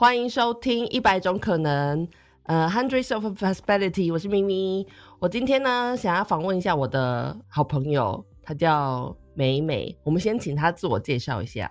欢迎收听一百种可能，呃，Hundreds of Possibility。我是咪咪，我今天呢想要访问一下我的好朋友，她叫美美。我们先请她自我介绍一下。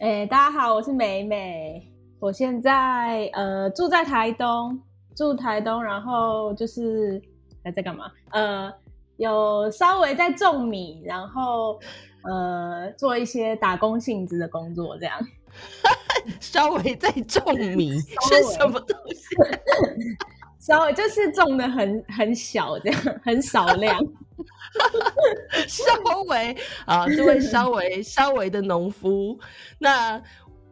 哎，大家好，我是美美。我现在呃住在台东，住台东，然后就是还在干嘛？呃，有稍微在种米，然后呃做一些打工性质的工作，这样。稍微在种米 是什么东西？稍微就是种的很很小，这样很少量。稍微啊，这位稍微稍微的农夫，那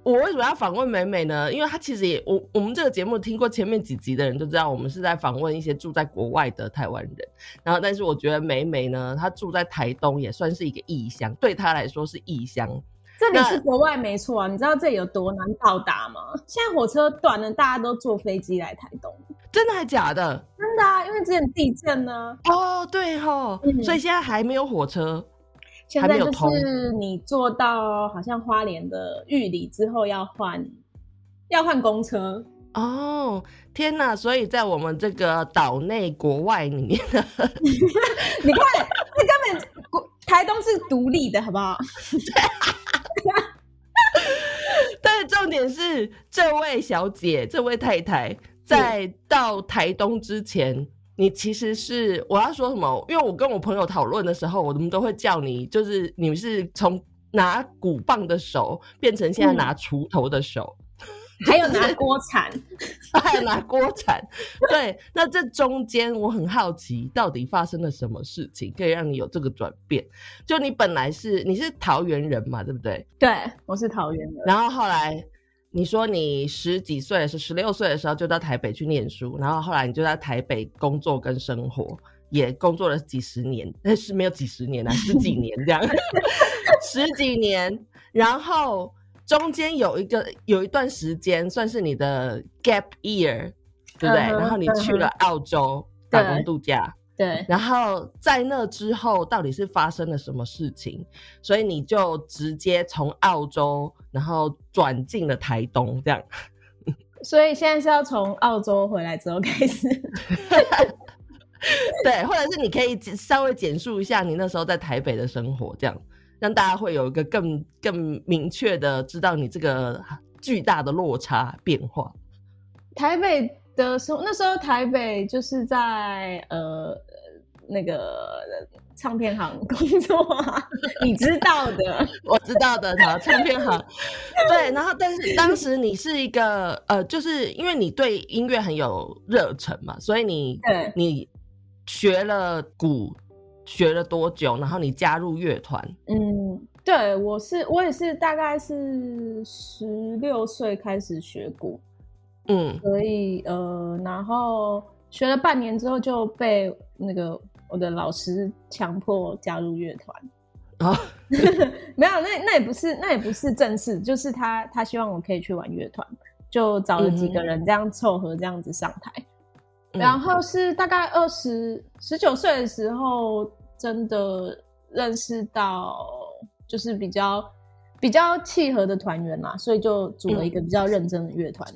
我为什么要访问美美呢？因为她其实也我我们这个节目听过前面几集的人都知道，我们是在访问一些住在国外的台湾人。然后，但是我觉得美美呢，她住在台东也算是一个异乡，对她来说是异乡。这里是国外没错啊，你知道这里有多难到达吗？现在火车断了，大家都坐飞机来台东。真的还假的？真的啊，因为之前地震呢。哦，对哈，所以现在还没有火车，现在就是你坐到好像花莲的玉里之后要换，要换公车。哦，天哪！所以在我们这个岛内国外里面，你看，这根本台东是独立的，好不好？但是重点是，这位小姐、这位太太，在到台东之前，你其实是我要说什么？因为我跟我朋友讨论的时候，我们都会叫你，就是你们是从拿鼓棒的手变成现在拿锄头的手。还有拿锅铲，还有拿锅铲，对。那这中间我很好奇，到底发生了什么事情，可以让你有这个转变？就你本来是你是桃园人嘛，对不对？对，我是桃园人。然后后来你说你十几岁是十六岁的时候就到台北去念书，然后后来你就在台北工作跟生活，也工作了几十年，但是没有几十年啊，十几年这样，十几年，然后。中间有一个有一段时间算是你的 gap year，对不对？然后你去了澳洲打工度假，对。然后在那之后，到底是发生了什么事情？所以你就直接从澳洲，然后转进了台东，这样。所以现在是要从澳洲回来之后开始，对，或者是你可以稍微简述一下你那时候在台北的生活，这样。让大家会有一个更更明确的知道你这个巨大的落差变化。台北的时候，那时候台北就是在呃那个唱片行工作，你知道的，我知道的，好，唱片行。对，然后但是当时你是一个呃，就是因为你对音乐很有热忱嘛，所以你你学了鼓。学了多久？然后你加入乐团？嗯，对，我是我也是大概是十六岁开始学鼓，嗯，所以呃，然后学了半年之后就被那个我的老师强迫加入乐团。啊，没有，那那也不是那也不是正式，就是他他希望我可以去玩乐团，就找了几个人这样凑合这样子上台。然后是大概二十十九岁的时候，真的认识到就是比较比较契合的团员嘛，所以就组了一个比较认真的乐团。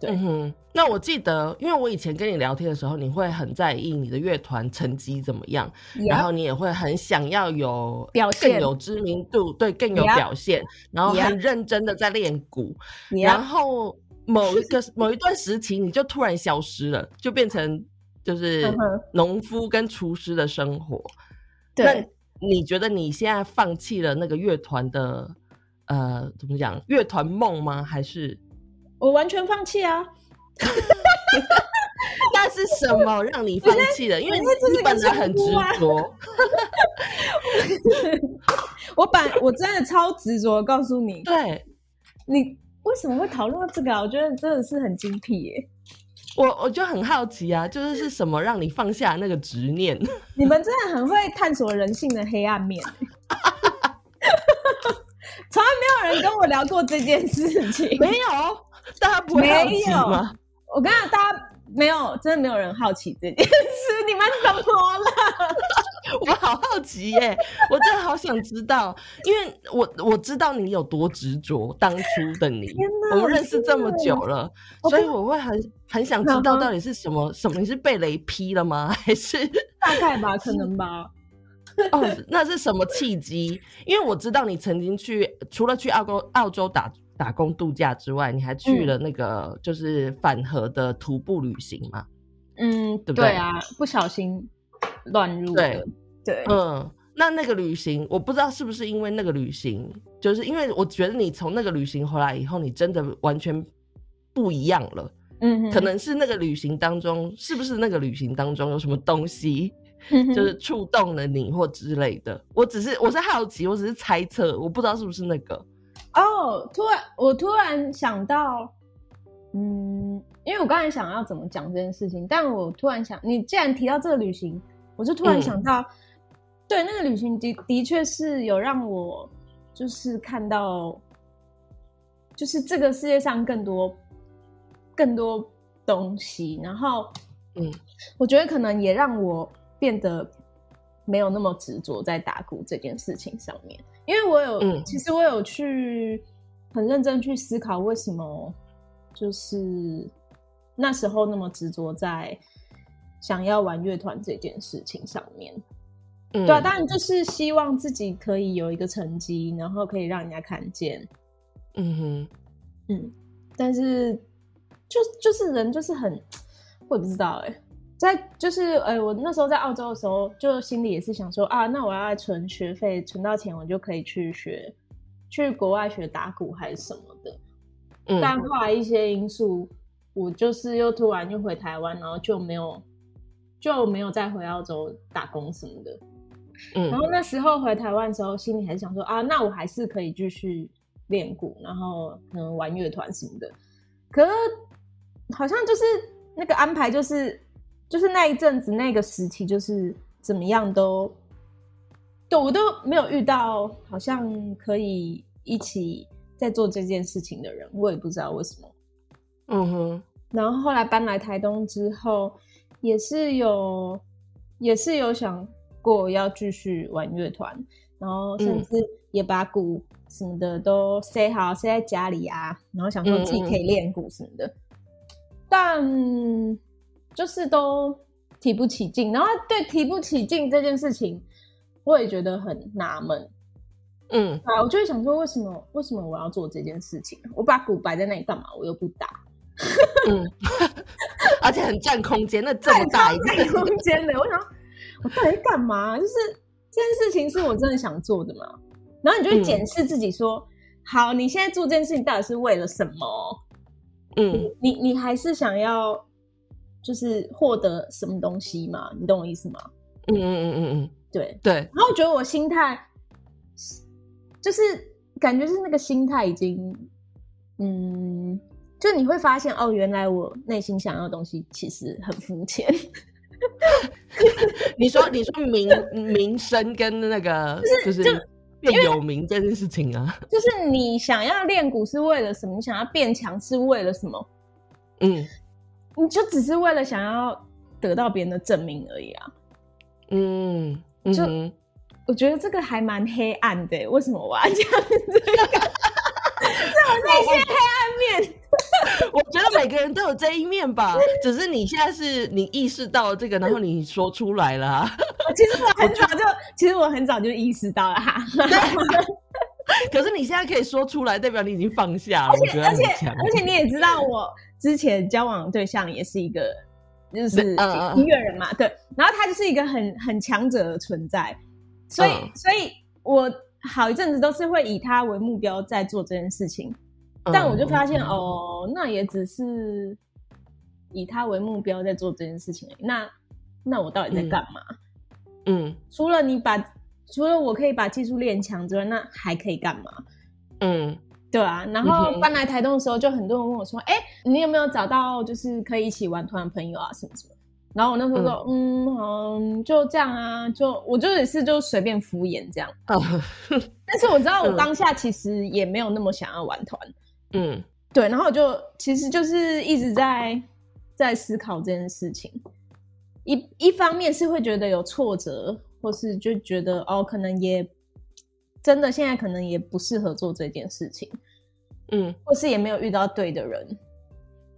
对，哼，那我记得，因为我以前跟你聊天的时候，你会很在意你的乐团成绩怎么样，然后你也会很想要有表现、更有知名度，对，更有表现，然后很认真的在练鼓，然后。某一个某一段时期，你就突然消失了，就变成就是农夫跟厨师的生活。那你觉得你现在放弃了那个乐团的呃，怎么讲乐团梦吗？还是我完全放弃啊？那是什么让你放弃了？因为你本来很执着。我本我真的超执着，告诉你，对你。为什么会讨论到这个啊？我觉得真的是很精辟耶！我我就很好奇啊，就是是什么让你放下那个执念？你们真的很会探索人性的黑暗面，从来没有人跟我聊过这件事情。没有，大家不会好奇吗？我跟你讲，大家没有，真的没有人好奇这件事。你们怎么了？我好好奇耶，我真的好想知道，因为我我知道你有多执着，当初的你，我们认识这么久了，所以我会很很想知道到底是什么什么？你是被雷劈了吗？还是大概吧，可能吧。哦，那是什么契机？因为我知道你曾经去，除了去澳洲澳洲打打工度假之外，你还去了那个就是反河的徒步旅行嘛？嗯，对不对啊？不小心乱入对对，嗯，那那个旅行，我不知道是不是因为那个旅行，就是因为我觉得你从那个旅行回来以后，你真的完全不一样了。嗯，可能是那个旅行当中，是不是那个旅行当中有什么东西，就是触动了你或之类的？我只是我是好奇，我只是猜测，我不知道是不是那个。哦，突然我突然想到，嗯。因为我刚才想要怎么讲这件事情，但我突然想，你既然提到这个旅行，我就突然想到，对那个旅行的的确是有让我就是看到，就是这个世界上更多更多东西，然后，嗯，我觉得可能也让我变得没有那么执着在打鼓这件事情上面，因为我有，其实我有去很认真去思考为什么，就是。那时候那么执着在想要玩乐团这件事情上面，对啊，当然就是希望自己可以有一个成绩，然后可以让人家看见。嗯哼，嗯，但是就就是人就是很，我也不知道哎，在就是哎，我那时候在澳洲的时候，就心里也是想说啊，那我要存学费，存到钱我就可以去学，去国外学打鼓还是什么的。嗯，但后来一些因素。我就是又突然又回台湾，然后就没有就没有再回澳洲打工什么的。嗯，然后那时候回台湾的时候，心里还是想说啊，那我还是可以继续练鼓，然后可能玩乐团什么的。可是好像就是那个安排，就是就是那一阵子那个时期，就是怎么样都对我都没有遇到，好像可以一起在做这件事情的人，我也不知道为什么。嗯哼，然后后来搬来台东之后，也是有，也是有想过要继续玩乐团，然后甚至也把鼓什么的都塞好塞在家里啊，然后想说自己可以练鼓什么的，但就是都提不起劲，然后对提不起劲这件事情，我也觉得很纳闷。嗯，啊，我就会想说，为什么为什么我要做这件事情？我把鼓摆在那里干嘛？我又不打。嗯，而且很占空间，那这么大一占空间的，我想我到底干嘛？就是这件事情是我真的想做的嘛？然后你就会检视自己，说好，你现在做这件事情到底是为了什么？嗯，你你还是想要就是获得什么东西嘛？你懂我意思吗？嗯嗯嗯嗯嗯，对对。然后我觉得我心态就是感觉是那个心态已经嗯。就你会发现哦，原来我内心想要的东西其实很肤浅。你说，你说名名声跟那个就是变有名这件事情啊，就是你想要练鼓是为了什么？你想要变强是为了什么？嗯，你就只是为了想要得到别人的证明而已啊。嗯，就我觉得这个还蛮黑暗的，为什么我要讲这个？这我内心黑暗面。我觉得每个人都有这一面吧，只是你现在是你意识到这个，然后你说出来了。其实我很早就，其实我很早就意识到了哈。可是你现在可以说出来，代表你已经放下了。而且而且而且你也知道，我之前交往对象也是一个就是音乐人嘛，对。然后他就是一个很很强者的存在，所以所以我好一阵子都是会以他为目标在做这件事情。但我就发现哦，那也只是以他为目标在做这件事情。那那我到底在干嘛？嗯，除了你把除了我可以把技术练强之外，那还可以干嘛？嗯，对啊。然后搬来台东的时候，就很多人问我说：“哎，你有没有找到就是可以一起玩团的朋友啊？什么什么？”然后我那时候说：“嗯，嗯，就这样啊，就我就也是就随便敷衍这样。” 但是我知道我当下其实也没有那么想要玩团。嗯，对，然后就其实就是一直在在思考这件事情，一一方面是会觉得有挫折，或是就觉得哦，可能也真的现在可能也不适合做这件事情，嗯，或是也没有遇到对的人，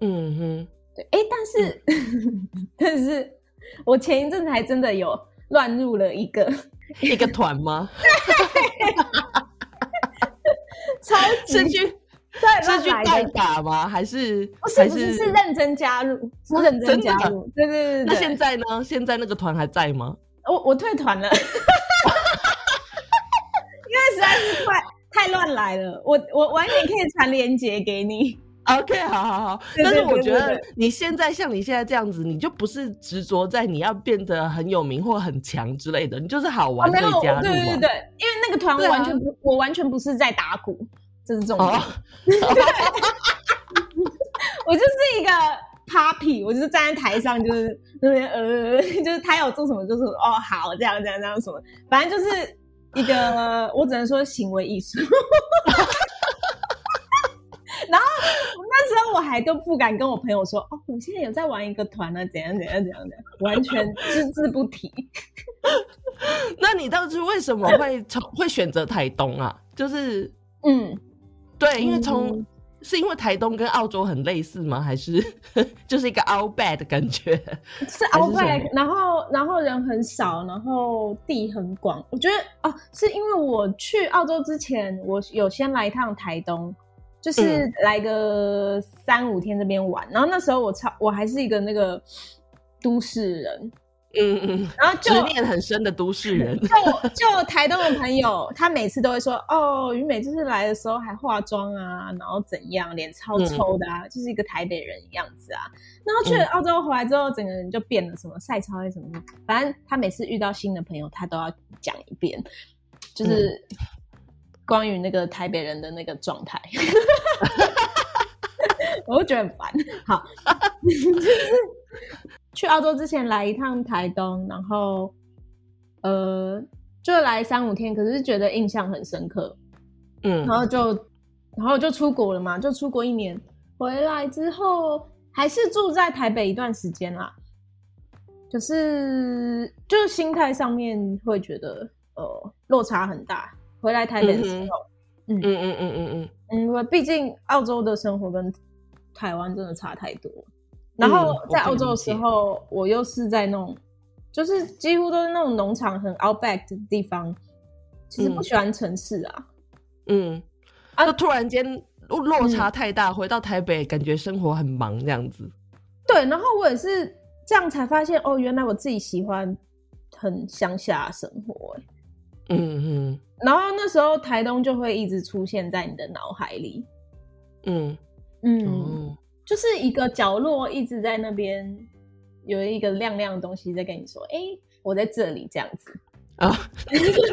嗯哼，对，哎，但是 但是我前一阵子还真的有乱入了一个 一个团吗？超级去。是去代打吗？还是不是？不是是认真加入，是认真加入。对对对。那现在呢？现在那个团还在吗？我我退团了，实在是太太乱来了。我我晚点可以传链接给你。OK，好好好。但是我觉得你现在像你现在这样子，你就不是执着在你要变得很有名或很强之类的，你就是好玩可以加入。对对对，因为那个团完全不，我完全不是在打鼓。这是重点，我就是一个 Papi，我就是站在台上，就是那边呃，就是他要做什么，就是哦好，这样这样这样什么，反正就是一个，我只能说行为艺术。然后那时候我还都不敢跟我朋友说，哦，我现在有在玩一个团呢，怎样怎样怎样的，完全只字不提。那你当时为什么会从会选择台东啊？就是嗯。对，因为从是因为台东跟澳洲很类似吗？还是 就是一个 outback 的感觉？是 outback，然后然后人很少，然后地很广。我觉得哦，是因为我去澳洲之前，我有先来一趟台东，就是来个三五天这边玩。然后那时候我超我还是一个那个都市人。嗯嗯，然后执念很深的都市人，就就台东的朋友，他每次都会说，哦，于美就是来的时候还化妆啊，然后怎样，脸超抽的啊，就是一个台北人样子啊。然后去了澳洲回来之后，整个人就变了，什么晒超还是什么，反正他每次遇到新的朋友，他都要讲一遍，就是关于那个台北人的那个状态，我就觉得很烦。好。去澳洲之前来一趟台东，然后呃就来三五天，可是觉得印象很深刻，嗯，然后就然后就出国了嘛，就出国一年，回来之后还是住在台北一段时间啦，可是就是心态上面会觉得呃落差很大，回来台北的时候，嗯。嗯嗯嗯嗯嗯，因为毕竟澳洲的生活跟台湾真的差太多。然后在澳洲的时候，我又是在那种，就是几乎都是那种农场很 outback 的地方，其实不喜欢城市啊。嗯，啊，就突然间落差太大，回到台北感觉生活很忙这样子。对，然后我也是这样才发现，哦，原来我自己喜欢很乡下生活。嗯嗯。然后那时候台东就会一直出现在你的脑海里。嗯嗯。就是一个角落一直在那边有一个亮亮的东西在跟你说：“哎，我在这里。”这样子啊，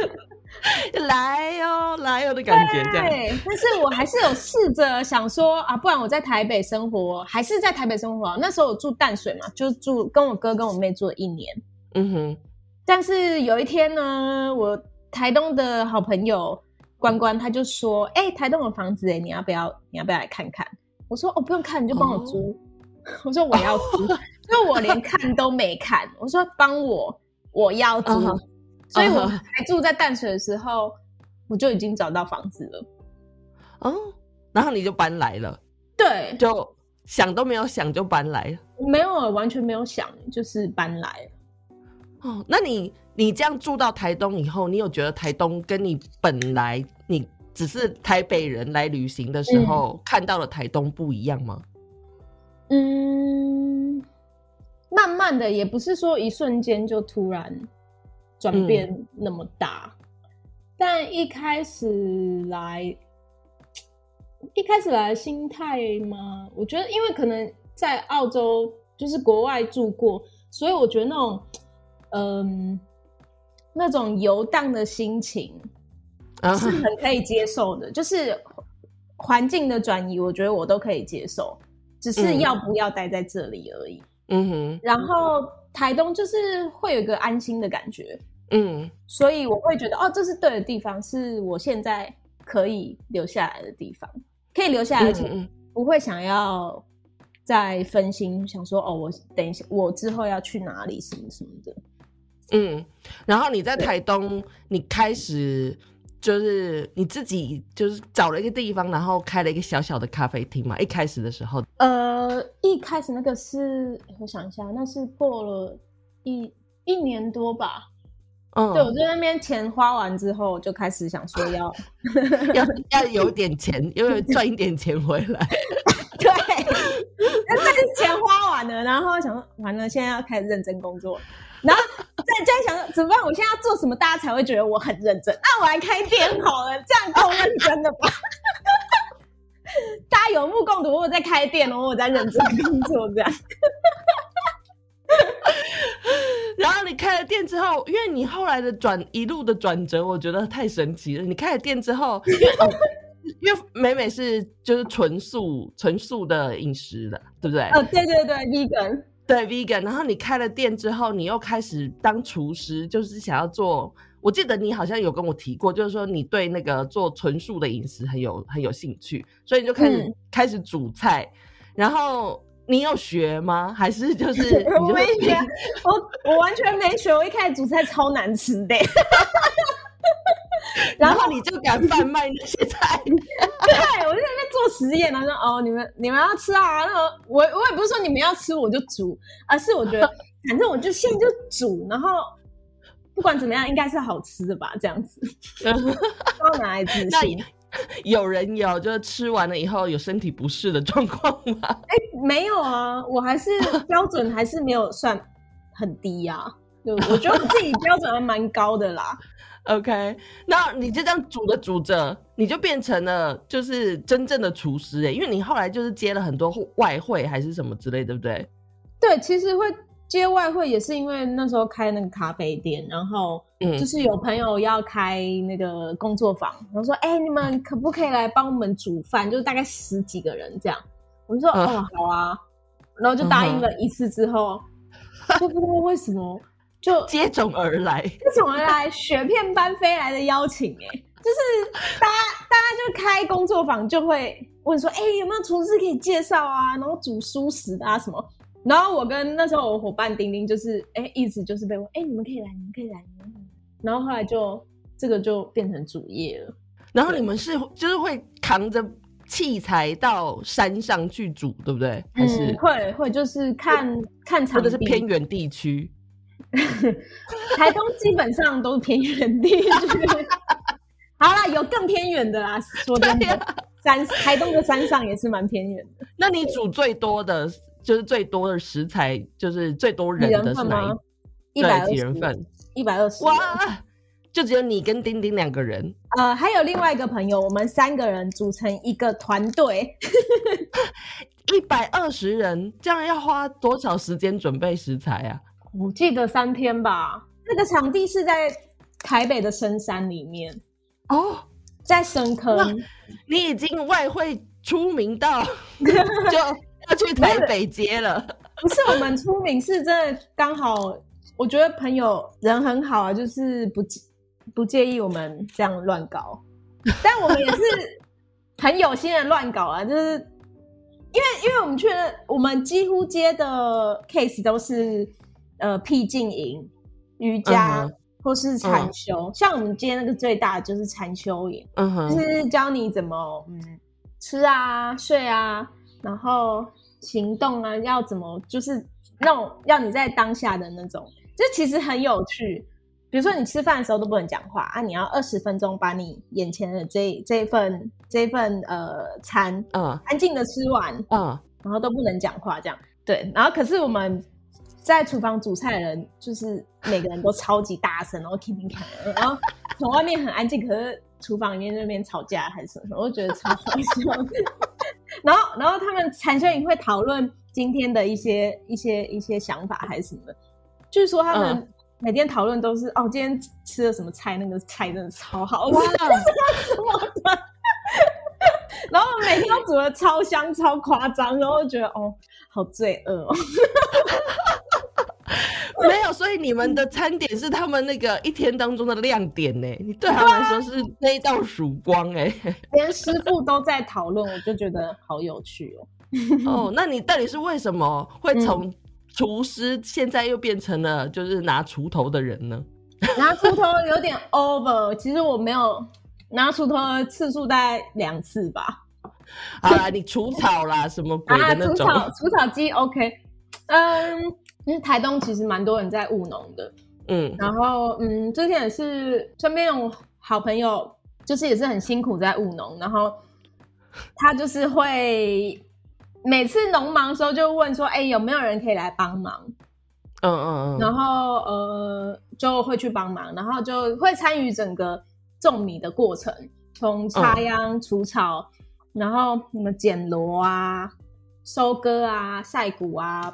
来哟来哟的感觉。对，但是我还是有试着想说啊，不然我在台北生活，还是在台北生活。那时候我住淡水嘛，就住跟我哥跟我妹住了一年。嗯哼。但是有一天呢，我台东的好朋友关关他就说：“哎，台东有房子，哎，你要不要？你要不要来看看？”我说哦，不用看，你就帮我租。我说我要租，因为我连看都没看。我说帮我，我要租。所以我还住在淡水的时候，我就已经找到房子了。哦，然后你就搬来了。对，就想都没有想就搬来了。没有，完全没有想，就是搬来。哦，那你你这样住到台东以后，你有觉得台东跟你本来你？只是台北人来旅行的时候看到了台东不一样吗？嗯，慢慢的，也不是说一瞬间就突然转变那么大，但一开始来，一开始来的心态吗？我觉得，因为可能在澳洲就是国外住过，所以我觉得那种，嗯，那种游荡的心情。是很可以接受的，就是环境的转移，我觉得我都可以接受，只是要不要待在这里而已。嗯哼。然后台东就是会有一个安心的感觉，嗯，所以我会觉得哦，这是对的地方，是我现在可以留下来的地方，可以留下来，而且不会想要再分心，想说哦，我等一下我之后要去哪里什么什么的。嗯，然后你在台东，你开始就是你自己就是找了一个地方，然后开了一个小小的咖啡厅嘛。一开始的时候，呃，一开始那个是我想一下，那是过了一一年多吧。嗯，对，我在那边钱花完之后，就开始想说要 要要有点钱，因为赚一点钱回来。对，那这个钱花完了，然后想说完了，现在要开始认真工作，然后再再想怎么办？我现在要做什么，大家才会觉得我很认真？那我来开店好了，这样够 认真的吧？大家有目共睹，我在开店哦，我在认真工作，这样。然后你开了店之后，因为你后来的转一路的转折，我觉得太神奇了。你开了店之后，因为美美是就是纯素纯素的饮食的，对不对？哦，对对对，vegan，对 vegan。然后你开了店之后，你又开始当厨师，就是想要做。我记得你好像有跟我提过，就是说你对那个做纯素的饮食很有很有兴趣，所以你就开始开始煮菜，然后。你有学吗？还是就 是我没学，我我完全没学。我一开始煮菜超难吃的，然后你就敢贩卖那些菜？对，我就在那做实验，然后说哦，你们你们要吃啊？那我我也不是说你们要吃我就煮，而是我觉得反正我就现在就煮，然后不管怎么样应该是好吃的吧，这样子，超拿来自信。有人有，就是吃完了以后有身体不适的状况吗？哎，没有啊，我还是标准还是没有算很低呀。就我觉得我自己标准还蛮高的啦。OK，那你就这样煮着煮着，你就变成了就是真正的厨师哎，因为你后来就是接了很多外汇还是什么之类，对不对？对，其实会。接外汇也是因为那时候开那个咖啡店，然后就是有朋友要开那个工作坊，然后说：“哎，你们可不可以来帮我们煮饭？就是大概十几个人这样。”我就说：“哦，好啊。”然后就答应了一次之后，就不知道为什么就接踵而来，接踵而来，雪片般飞来的邀请。哎，就是大家大家就开工作坊，就会问说：“哎，有没有厨师可以介绍啊？然后煮熟食啊什么？”然后我跟那时候我伙伴丁丁就是，哎，一直就是被问，哎，你们可以来，你们可以来。然后后来就这个就变成主业了。然后你们是就是会扛着器材到山上去煮，对不对？还是会会就是看看场地，是偏远地区。台东基本上都是偏远地区。好啦，有更偏远的啦。说真的，山台东的山上也是蛮偏远的。那你煮最多的？就是最多的食材，就是最多人的是哪一？百，几人份？一百二十。哇！就只有你跟丁丁两个人。呃，还有另外一个朋友，我们三个人组成一个团队。一百二十人，这样要花多少时间准备食材啊？我记得三天吧。那个场地是在台北的深山里面。哦，在深坑。你已经外汇出名到 就。要去台北接了，不是我们出名，是真的刚好。我觉得朋友人很好啊，就是不不介意我们这样乱搞，但我们也是很有心的乱搞啊。就是因为因为我们去了，我们几乎接的 case 都是呃僻静营、瑜伽或是禅修。像我们今天那个最大的就是禅修营，嗯哼，就是教你怎么嗯吃啊、睡啊。然后行动啊，要怎么就是那种要你在当下的那种，就其实很有趣。比如说你吃饭的时候都不能讲话啊，你要二十分钟把你眼前的这这份这份呃餐，嗯，安静的吃完，嗯，然后都不能讲话这样。对，然后可是我们在厨房煮菜的人，就是每个人都超级大声，然后 keeping c a 然后从外面很安静，可是厨房里面那边吵架还是什么，我就觉得超好笑。然后，然后他们产生营会讨论今天的一些一些一些想法还是什么的。据说他们每天讨论都是哦，今天吃了什么菜，那个菜真的超好吃，什么的。然后每天都煮的超香、超夸张，然后觉得哦，好罪恶哦。没有，所以你们的餐点是他们那个一天当中的亮点呢。你对他们来说是那一道曙光哎。连师傅都在讨论，我就觉得好有趣哦。哦，那你到底是为什么会从厨师现在又变成了就是拿锄头的人呢？拿锄头有点 over，其实我没有拿锄头的次数大概两次吧。好啦，你除草啦，什么鬼的那种？除草除草机 OK。嗯，因为台东其实蛮多人在务农的，嗯，然后嗯，之前也是身边有好朋友，就是也是很辛苦在务农，然后他就是会每次农忙的时候就问说，哎，有没有人可以来帮忙？嗯嗯嗯，然后呃就会去帮忙，然后就会参与整个种米的过程，从插秧、除草。然后什么剪螺啊、收割啊、晒谷啊、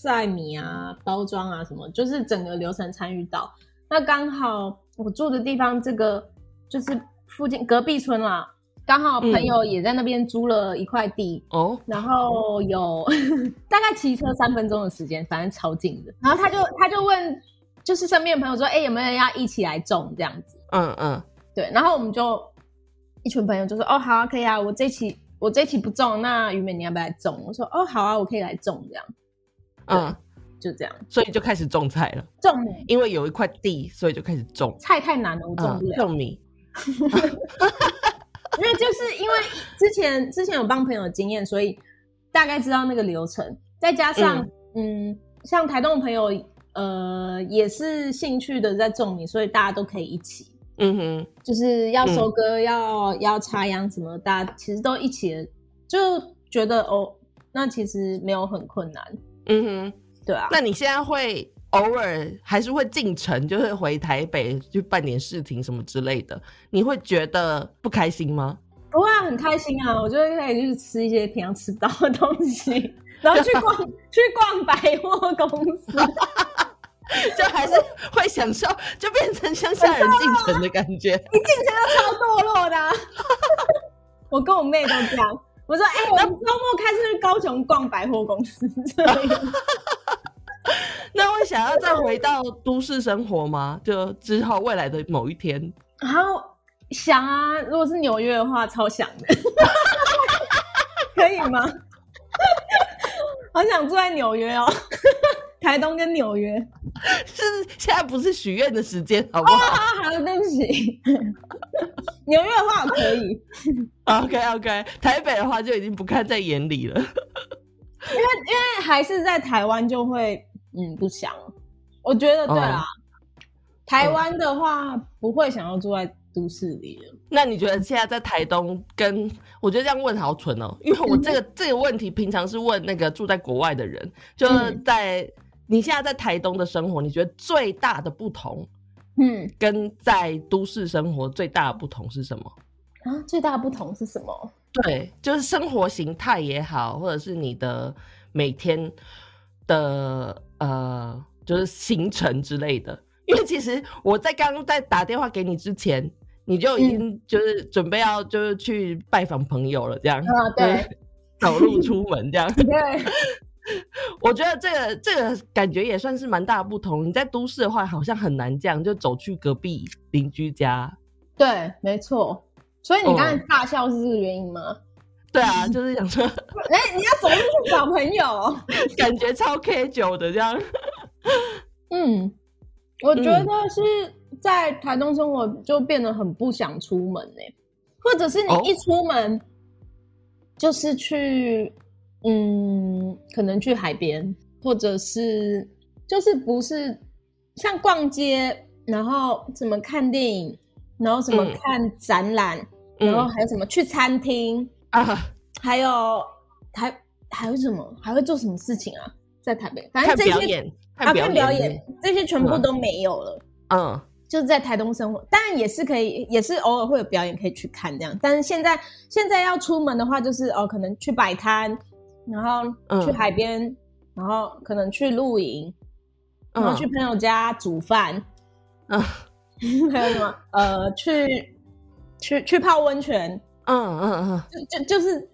晒米啊、包装啊，什么就是整个流程参与到。那刚好我住的地方这个就是附近隔壁村啦，刚好朋友也在那边租了一块地哦，然后有 大概骑车三分钟的时间，反正超近的。然后他就他就问，就是身边的朋友说，哎，有没有人要一起来种这样子？嗯嗯，对。然后我们就。一群朋友就说：“哦，好啊，可以啊，我这期我这期不种，那于美你要不要来种？”我说：“哦，好啊，我可以来种这样。”嗯，就这样，所以就开始种菜了。种，因为有一块地，所以就开始种菜。太难了，我种不了。种米，因为就是因为之前之前有帮朋友经验，所以大概知道那个流程。再加上，嗯，像台东的朋友，呃，也是兴趣的在种米，所以大家都可以一起。嗯哼，就是要收割，要要插秧什么，大家其实都一起，就觉得哦，那其实没有很困难。嗯哼，对啊。那你现在会偶尔还是会进城，就是回台北去办点事情什么之类的，你会觉得不开心吗？不会，很开心啊！我觉得可以去吃一些平常吃到的东西，然后去逛去逛百货公司。就还是会享受，就变成乡下人进城的感觉。你进城都超堕落的。我跟我妹都这样。我说：“哎，我们周末开车去高雄逛百货公司。”那会想要再回到都市生活吗？就之后未来的某一天？然后想啊，如果是纽约的话，超想的。可以吗？好想住在纽约哦。台东跟纽约是现在不是许愿的时间，好不好？好，对不起。纽约的话可以。OK OK，台北的话就已经不看在眼里了。因为因为还是在台湾就会嗯不想。我觉得对啦，台湾的话不会想要住在都市里了。那你觉得现在在台东跟我觉得这样问好蠢哦，因为我这个 这个问题平常是问那个住在国外的人，就是在。你现在在台东的生活，你觉得最大的不同，嗯，跟在都市生活最大的不同是什么？啊，最大的不同是什么？对，就是生活形态也好，或者是你的每天的呃，就是行程之类的。因为其实我在刚刚在打电话给你之前，你就已经就是准备要就是去拜访朋友了，这样啊，对，走路出门这样，对。我觉得这个这个感觉也算是蛮大不同。你在都市的话，好像很难这样就走去隔壁邻居家。对，没错。所以你刚才大笑是这个原因吗？对啊，就是想说，哎，你要走路去找朋友，感觉超 K 九的这样。嗯，我觉得是在台东生活就变得很不想出门呢，或者是你一出门就是去。嗯，可能去海边，或者是就是不是像逛街，然后怎么看电影，然后什么看展览，然后还有什么去餐厅啊，还有还还有什么，还会做什么事情啊？在台北，反正这些啊看表演，这些全部都没有了。嗯，就是在台东生活，当然也是可以，也是偶尔会有表演可以去看这样。但是现在现在要出门的话，就是哦，可能去摆摊。然后去海边，然后可能去露营，然后去朋友家煮饭，嗯，还有什么？呃，去去去泡温泉，嗯嗯嗯，就就就是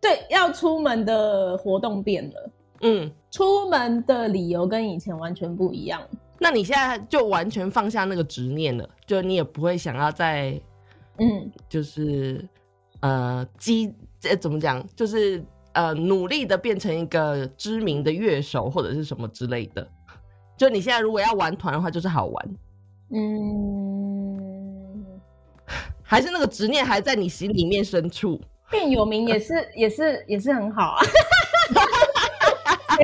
对，要出门的活动变了，嗯，出门的理由跟以前完全不一样。那你现在就完全放下那个执念了，就你也不会想要再，嗯，就是呃，积，这怎么讲？就是。呃努力的变成一个知名的乐手或者是什么之类的。就你现在如果要玩团的话，就是好玩。嗯，还是那个执念还在你心里面深处。变有名也是 也是也是很好啊。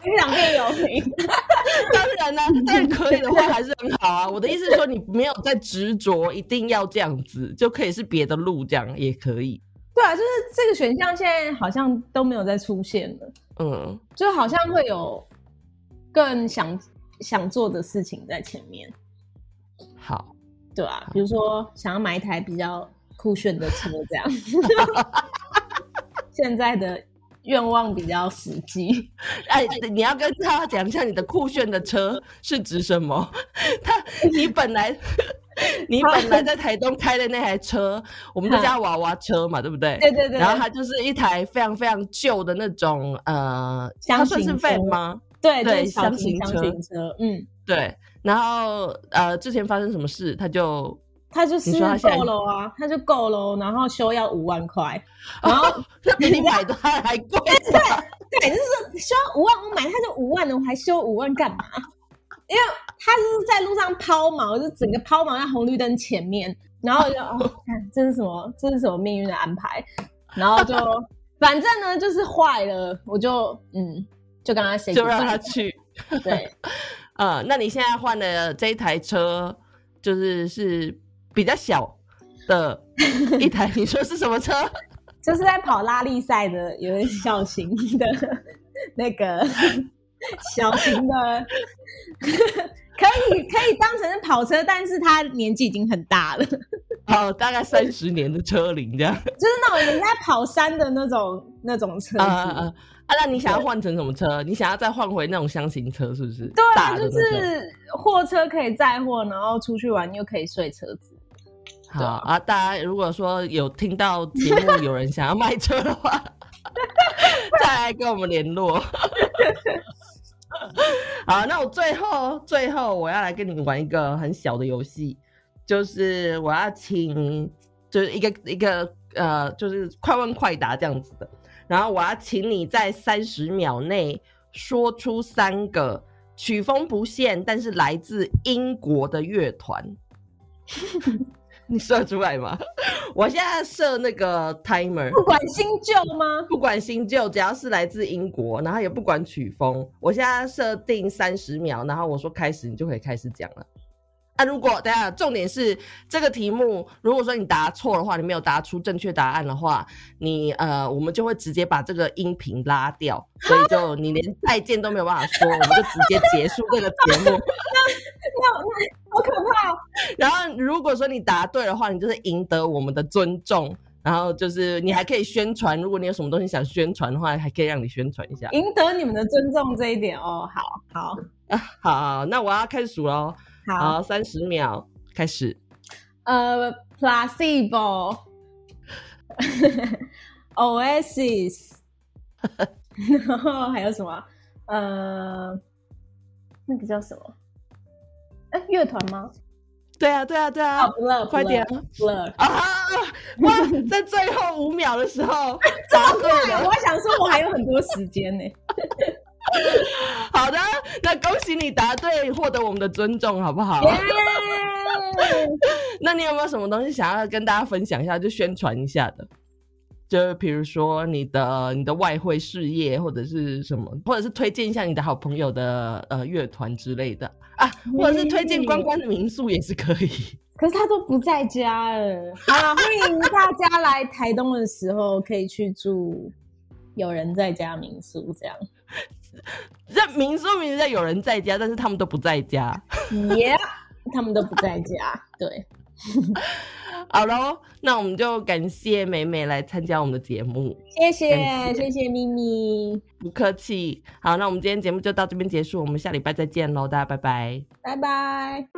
也想变有名，当然呢，但可以的话还是很好啊。我的意思是说，你没有在执着一定要这样子，就可以是别的路，这样也可以。对啊，就是这个选项现在好像都没有再出现了。嗯，就好像会有更想想做的事情在前面。好，对啊，比如说想要买一台比较酷炫的车，这样。现在的。愿望比较实际，哎，你要跟他讲一下你的酷炫的车是指什么？他，你本来，你本来在台东开的那台车，我们都叫娃娃车嘛，对不对？对对对。然后它就是一台非常非常旧的那种，呃，它算是废吗？对对，箱型车，嗯，对。然后呃，之前发生什么事，他就。他就是够了啊，他就够了，然后修要五万块，然后 比你买的还还贵。对对，就是修五万，我买它就五万了，我还修五万干嘛？因为他是在路上抛锚，就整个抛锚在红绿灯前面，然后就 哦，看这是什么？这是什么命运的安排？然后就 反正呢，就是坏了，我就嗯，就跟他 say，就让他去。对，呃，那你现在换的这一台车，就是是。比较小的一台，你说是什么车？就是在跑拉力赛的，有点小型的，那个 小型的，可以可以当成是跑车，但是他年纪已经很大了，哦，大概三十年的车龄这样，就是那种人家跑山的那种那种车子啊。那你想要换成什么车？你想要再换回那种箱型车，是不是？对啊，就是货车可以载货，然后出去玩又可以睡车子。好啊，大家如果说有听到节目有人想要卖车的话，再来跟我们联络。好，那我最后最后我要来跟你玩一个很小的游戏，就是我要请，就是一个一个呃，就是快问快答这样子的。然后我要请你在三十秒内说出三个曲风不限但是来自英国的乐团。你设出来吗？我现在设那个 timer，不管新旧吗？不管新旧，只要是来自英国，然后也不管曲风，我现在设定三十秒，然后我说开始，你就可以开始讲了。啊，如果等下重点是这个题目，如果说你答错的话，你没有答出正确答案的话，你呃，我们就会直接把这个音频拉掉，所以就你连再见都没有办法说，我们就直接结束这个节目。那 那好可怕。然后如果说你答对的话，你就是赢得我们的尊重，然后就是你还可以宣传，如果你有什么东西想宣传的话，还可以让你宣传一下，赢得你们的尊重这一点哦。好好啊，好，那我要开始数喽。好，三十秒开始。呃，placebo，oasis，然后还有什么？呃，那个叫什么？哎，乐团吗？对啊，对啊，对啊！快点，blur 啊！哇，在最后五秒的时候答对了。我还想说，我还有很多时间呢。好的，那恭喜你答对，获得我们的尊重，好不好？那你有没有什么东西想要跟大家分享一下，就宣传一下的？就比如说你的你的外汇事业，或者是什么，或者是推荐一下你的好朋友的呃乐团之类的啊，或者是推荐观光的民宿也是可以。可是他都不在家了 啊！欢迎大家来台东的时候可以去住有人在家民宿，这样。这明说明在有人在家，但是他们都不在家。耶，他们都不在家。对，好喽，那我们就感谢美美来参加我们的节目。谢谢，谢谢咪咪，不客气。好，那我们今天节目就到这边结束，我们下礼拜再见喽，大家拜拜，拜拜。